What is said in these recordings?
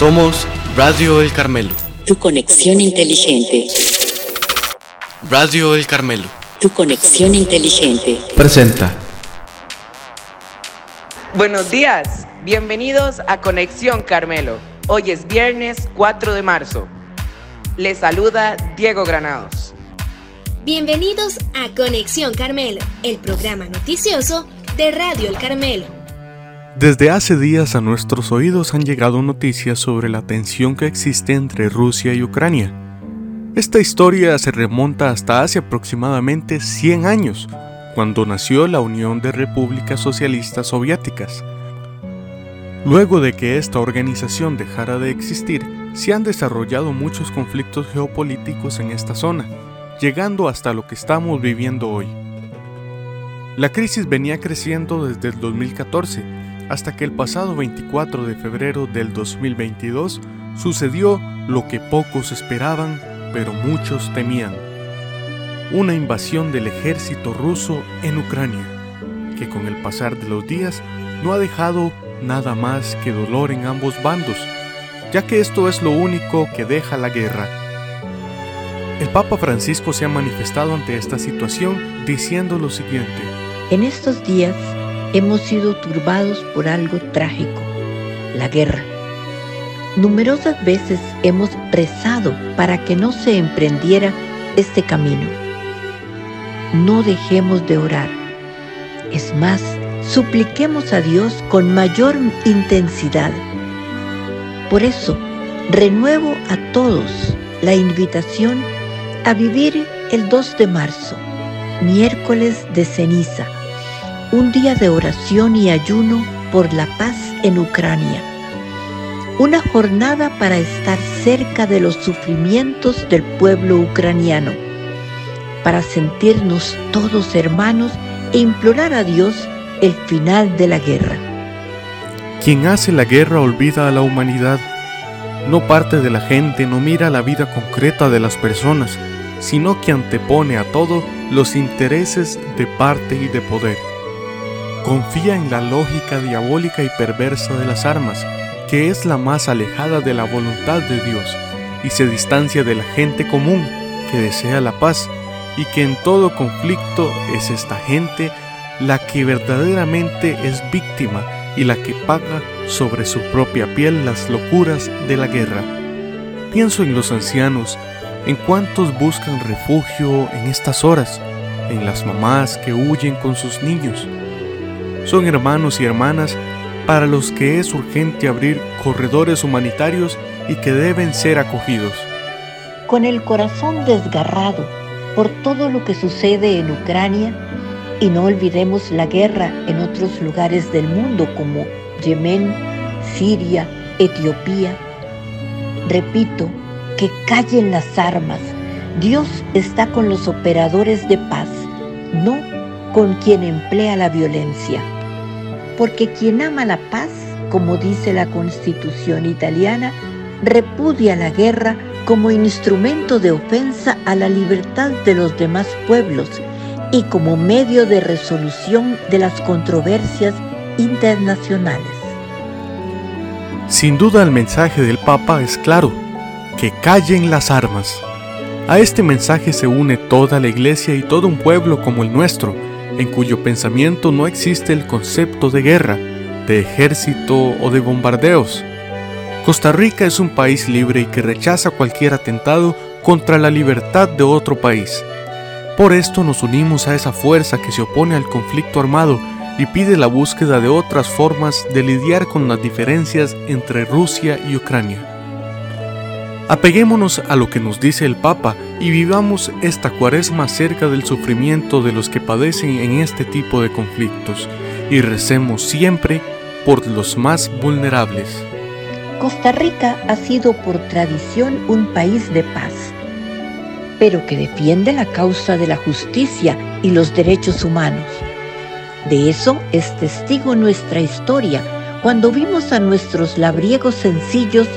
Somos Radio El Carmelo. Tu conexión inteligente. Radio El Carmelo. Tu conexión inteligente. Presenta. Buenos días, bienvenidos a Conexión Carmelo. Hoy es viernes 4 de marzo. Les saluda Diego Granados. Bienvenidos a Conexión Carmelo, el programa noticioso de Radio El Carmelo. Desde hace días a nuestros oídos han llegado noticias sobre la tensión que existe entre Rusia y Ucrania. Esta historia se remonta hasta hace aproximadamente 100 años, cuando nació la Unión de Repúblicas Socialistas Soviéticas. Luego de que esta organización dejara de existir, se han desarrollado muchos conflictos geopolíticos en esta zona, llegando hasta lo que estamos viviendo hoy. La crisis venía creciendo desde el 2014, hasta que el pasado 24 de febrero del 2022 sucedió lo que pocos esperaban, pero muchos temían una invasión del ejército ruso en Ucrania, que con el pasar de los días no ha dejado nada más que dolor en ambos bandos, ya que esto es lo único que deja la guerra. El Papa Francisco se ha manifestado ante esta situación diciendo lo siguiente. En estos días hemos sido turbados por algo trágico, la guerra. Numerosas veces hemos rezado para que no se emprendiera este camino no dejemos de orar. Es más, supliquemos a Dios con mayor intensidad. Por eso, renuevo a todos la invitación a vivir el 2 de marzo, miércoles de ceniza, un día de oración y ayuno por la paz en Ucrania. Una jornada para estar cerca de los sufrimientos del pueblo ucraniano para sentirnos todos hermanos e implorar a Dios el final de la guerra. Quien hace la guerra olvida a la humanidad. No parte de la gente, no mira la vida concreta de las personas, sino que antepone a todo los intereses de parte y de poder. Confía en la lógica diabólica y perversa de las armas, que es la más alejada de la voluntad de Dios, y se distancia de la gente común que desea la paz y que en todo conflicto es esta gente la que verdaderamente es víctima y la que paga sobre su propia piel las locuras de la guerra. Pienso en los ancianos, en cuantos buscan refugio en estas horas, en las mamás que huyen con sus niños. Son hermanos y hermanas para los que es urgente abrir corredores humanitarios y que deben ser acogidos. Con el corazón desgarrado, por todo lo que sucede en Ucrania y no olvidemos la guerra en otros lugares del mundo como Yemen, Siria, Etiopía. Repito, que callen las armas. Dios está con los operadores de paz, no con quien emplea la violencia. Porque quien ama la paz, como dice la constitución italiana, repudia la guerra como instrumento de ofensa a la libertad de los demás pueblos y como medio de resolución de las controversias internacionales. Sin duda el mensaje del Papa es claro, que callen las armas. A este mensaje se une toda la iglesia y todo un pueblo como el nuestro, en cuyo pensamiento no existe el concepto de guerra, de ejército o de bombardeos, Costa Rica es un país libre y que rechaza cualquier atentado contra la libertad de otro país. Por esto nos unimos a esa fuerza que se opone al conflicto armado y pide la búsqueda de otras formas de lidiar con las diferencias entre Rusia y Ucrania. Apeguémonos a lo que nos dice el Papa y vivamos esta cuaresma cerca del sufrimiento de los que padecen en este tipo de conflictos y recemos siempre por los más vulnerables. Costa Rica ha sido por tradición un país de paz, pero que defiende la causa de la justicia y los derechos humanos. De eso es testigo nuestra historia cuando vimos a nuestros labriegos sencillos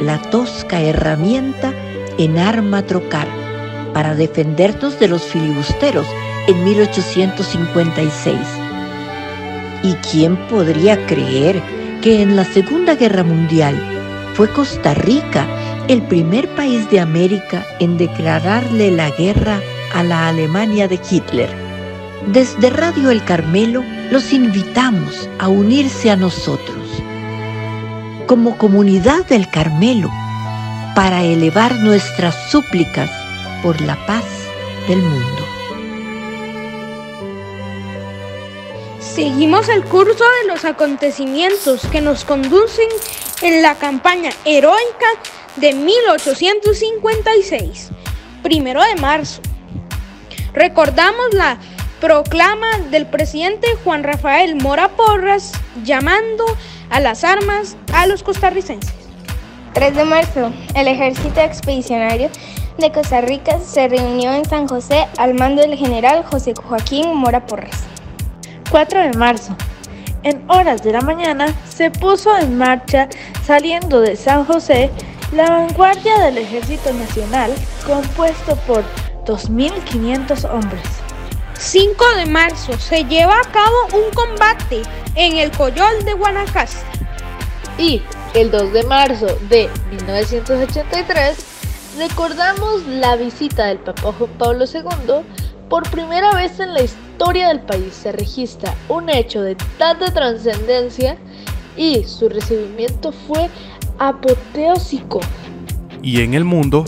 la tosca herramienta en arma trocar para defendernos de los filibusteros en 1856. ¿Y quién podría creer que en la Segunda Guerra Mundial fue Costa Rica el primer país de América en declararle la guerra a la Alemania de Hitler. Desde Radio El Carmelo los invitamos a unirse a nosotros como comunidad del Carmelo para elevar nuestras súplicas por la paz del mundo. Seguimos el curso de los acontecimientos que nos conducen en la campaña heroica de 1856, primero de marzo. Recordamos la proclama del presidente Juan Rafael Mora Porras llamando a las armas a los costarricenses. 3 de marzo, el ejército expedicionario de Costa Rica se reunió en San José al mando del general José Joaquín Mora Porras. 4 de marzo, en horas de la mañana se puso en marcha, saliendo de San José, la vanguardia del Ejército Nacional, compuesto por 2.500 hombres. 5 de marzo se lleva a cabo un combate en el Coyol de Guanacaste. Y el 2 de marzo de 1983 recordamos la visita del Papa Juan Pablo II. Por primera vez en la historia del país se registra un hecho de tanta trascendencia y su recibimiento fue apoteósico. Y en el mundo,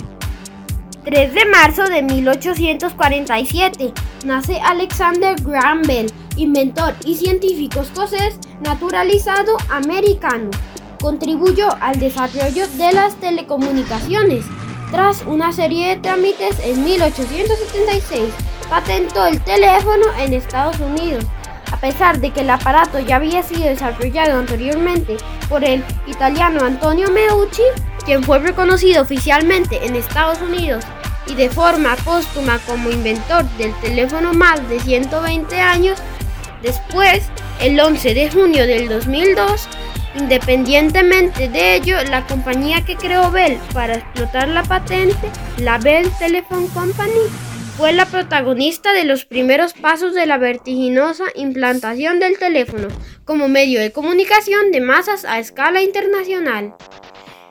3 de marzo de 1847 nace Alexander Graham Bell, inventor y científico escocés naturalizado americano. Contribuyó al desarrollo de las telecomunicaciones. Tras una serie de trámites en 1876, patentó el teléfono en Estados Unidos. A pesar de que el aparato ya había sido desarrollado anteriormente por el italiano Antonio Meucci, quien fue reconocido oficialmente en Estados Unidos y de forma póstuma como inventor del teléfono más de 120 años, después, el 11 de junio del 2002, independientemente de ello, la compañía que creó Bell para explotar la patente, la Bell Telephone Company, fue la protagonista de los primeros pasos de la vertiginosa implantación del teléfono como medio de comunicación de masas a escala internacional.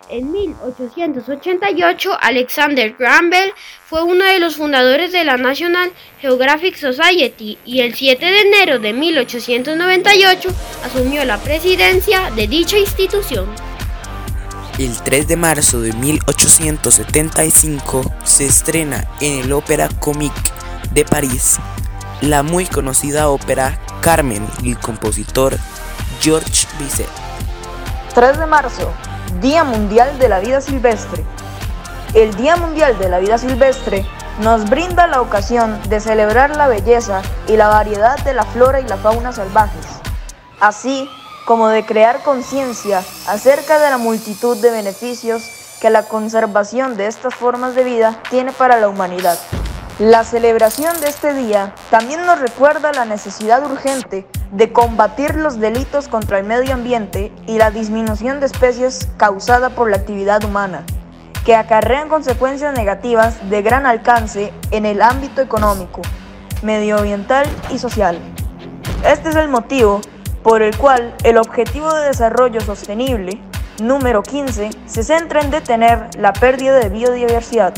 En 1888, Alexander Graham Bell fue uno de los fundadores de la National Geographic Society y el 7 de enero de 1898 asumió la presidencia de dicha institución. El 3 de marzo de 1875 se estrena en el Ópera Comique de París la muy conocida ópera Carmen del compositor Georges Bizet. 3 de marzo Día Mundial de la Vida Silvestre. El Día Mundial de la Vida Silvestre nos brinda la ocasión de celebrar la belleza y la variedad de la flora y la fauna salvajes, así como de crear conciencia acerca de la multitud de beneficios que la conservación de estas formas de vida tiene para la humanidad. La celebración de este día también nos recuerda la necesidad urgente de combatir los delitos contra el medio ambiente y la disminución de especies causada por la actividad humana, que acarrean consecuencias negativas de gran alcance en el ámbito económico, medioambiental y social. Este es el motivo por el cual el Objetivo de Desarrollo Sostenible número 15 se centra en detener la pérdida de biodiversidad.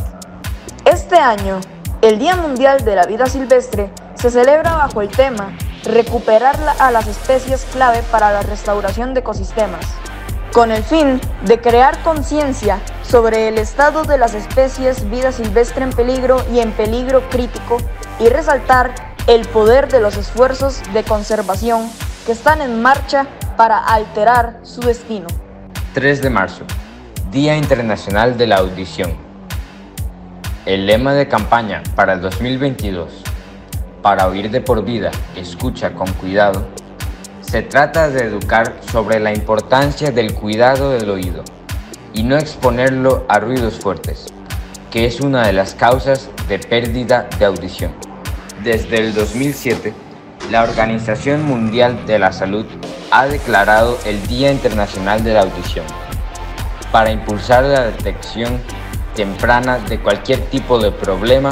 Este año, el Día Mundial de la Vida Silvestre se celebra bajo el tema recuperar a las especies clave para la restauración de ecosistemas, con el fin de crear conciencia sobre el estado de las especies vida silvestre en peligro y en peligro crítico y resaltar el poder de los esfuerzos de conservación que están en marcha para alterar su destino. 3 de marzo, Día Internacional de la Audición. El lema de campaña para el 2022 para oír de por vida, escucha con cuidado, se trata de educar sobre la importancia del cuidado del oído y no exponerlo a ruidos fuertes, que es una de las causas de pérdida de audición. Desde el 2007, la Organización Mundial de la Salud ha declarado el Día Internacional de la Audición para impulsar la detección temprana de cualquier tipo de problema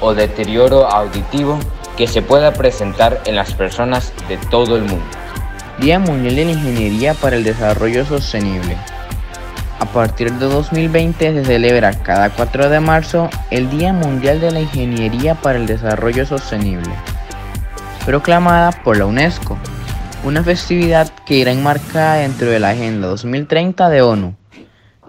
o deterioro auditivo que se pueda presentar en las personas de todo el mundo. Día Mundial de la Ingeniería para el Desarrollo Sostenible. A partir de 2020 se celebra cada 4 de marzo el Día Mundial de la Ingeniería para el Desarrollo Sostenible, proclamada por la UNESCO, una festividad que irá enmarcada dentro de la Agenda 2030 de ONU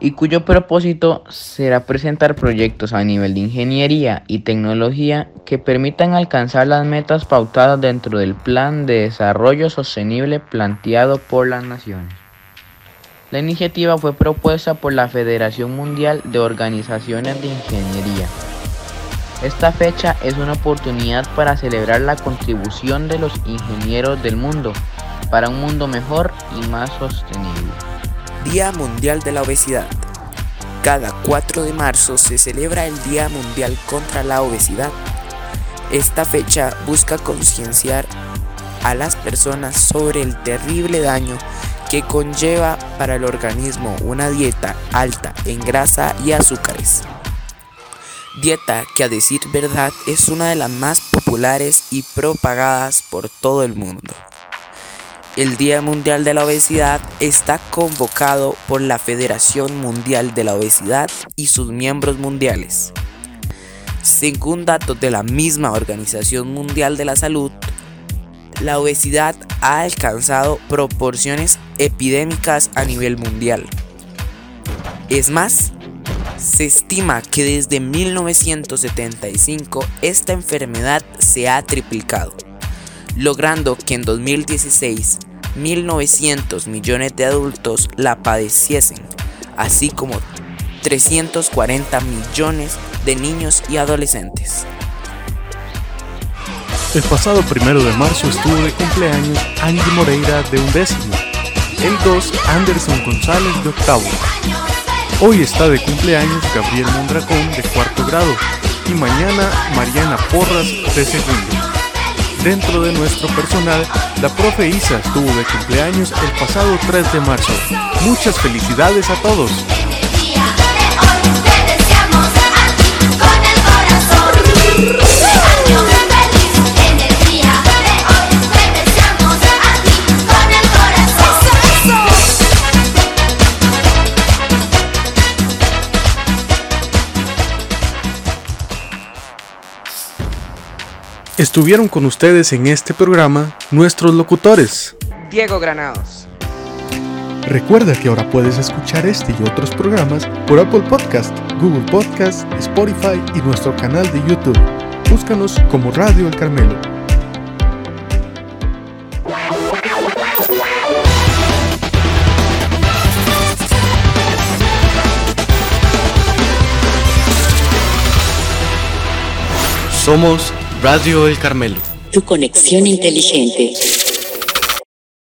y cuyo propósito será presentar proyectos a nivel de ingeniería y tecnología que permitan alcanzar las metas pautadas dentro del Plan de Desarrollo Sostenible planteado por las naciones. La iniciativa fue propuesta por la Federación Mundial de Organizaciones de Ingeniería. Esta fecha es una oportunidad para celebrar la contribución de los ingenieros del mundo para un mundo mejor y más sostenible. Día Mundial de la Obesidad. Cada 4 de marzo se celebra el Día Mundial contra la Obesidad. Esta fecha busca concienciar a las personas sobre el terrible daño que conlleva para el organismo una dieta alta en grasa y azúcares. Dieta que a decir verdad es una de las más populares y propagadas por todo el mundo. El Día Mundial de la Obesidad está convocado por la Federación Mundial de la Obesidad y sus miembros mundiales. Según datos de la misma Organización Mundial de la Salud, la obesidad ha alcanzado proporciones epidémicas a nivel mundial. Es más, se estima que desde 1975 esta enfermedad se ha triplicado logrando que en 2016 1.900 millones de adultos la padeciesen, así como 340 millones de niños y adolescentes. El pasado primero de marzo estuvo de cumpleaños Angie Moreira de undécimo, el 2 Anderson González de octavo. Hoy está de cumpleaños Gabriel Mondragón de cuarto grado y mañana Mariana Porras de segundo. Dentro de nuestro personal, la profe Isa estuvo de cumpleaños el pasado 3 de marzo. Muchas felicidades a todos. Estuvieron con ustedes en este programa nuestros locutores. Diego Granados. Recuerda que ahora puedes escuchar este y otros programas por Apple Podcast, Google Podcast, Spotify y nuestro canal de YouTube. Búscanos como Radio El Carmelo. Somos Radio El Carmelo. Tu conexión inteligente.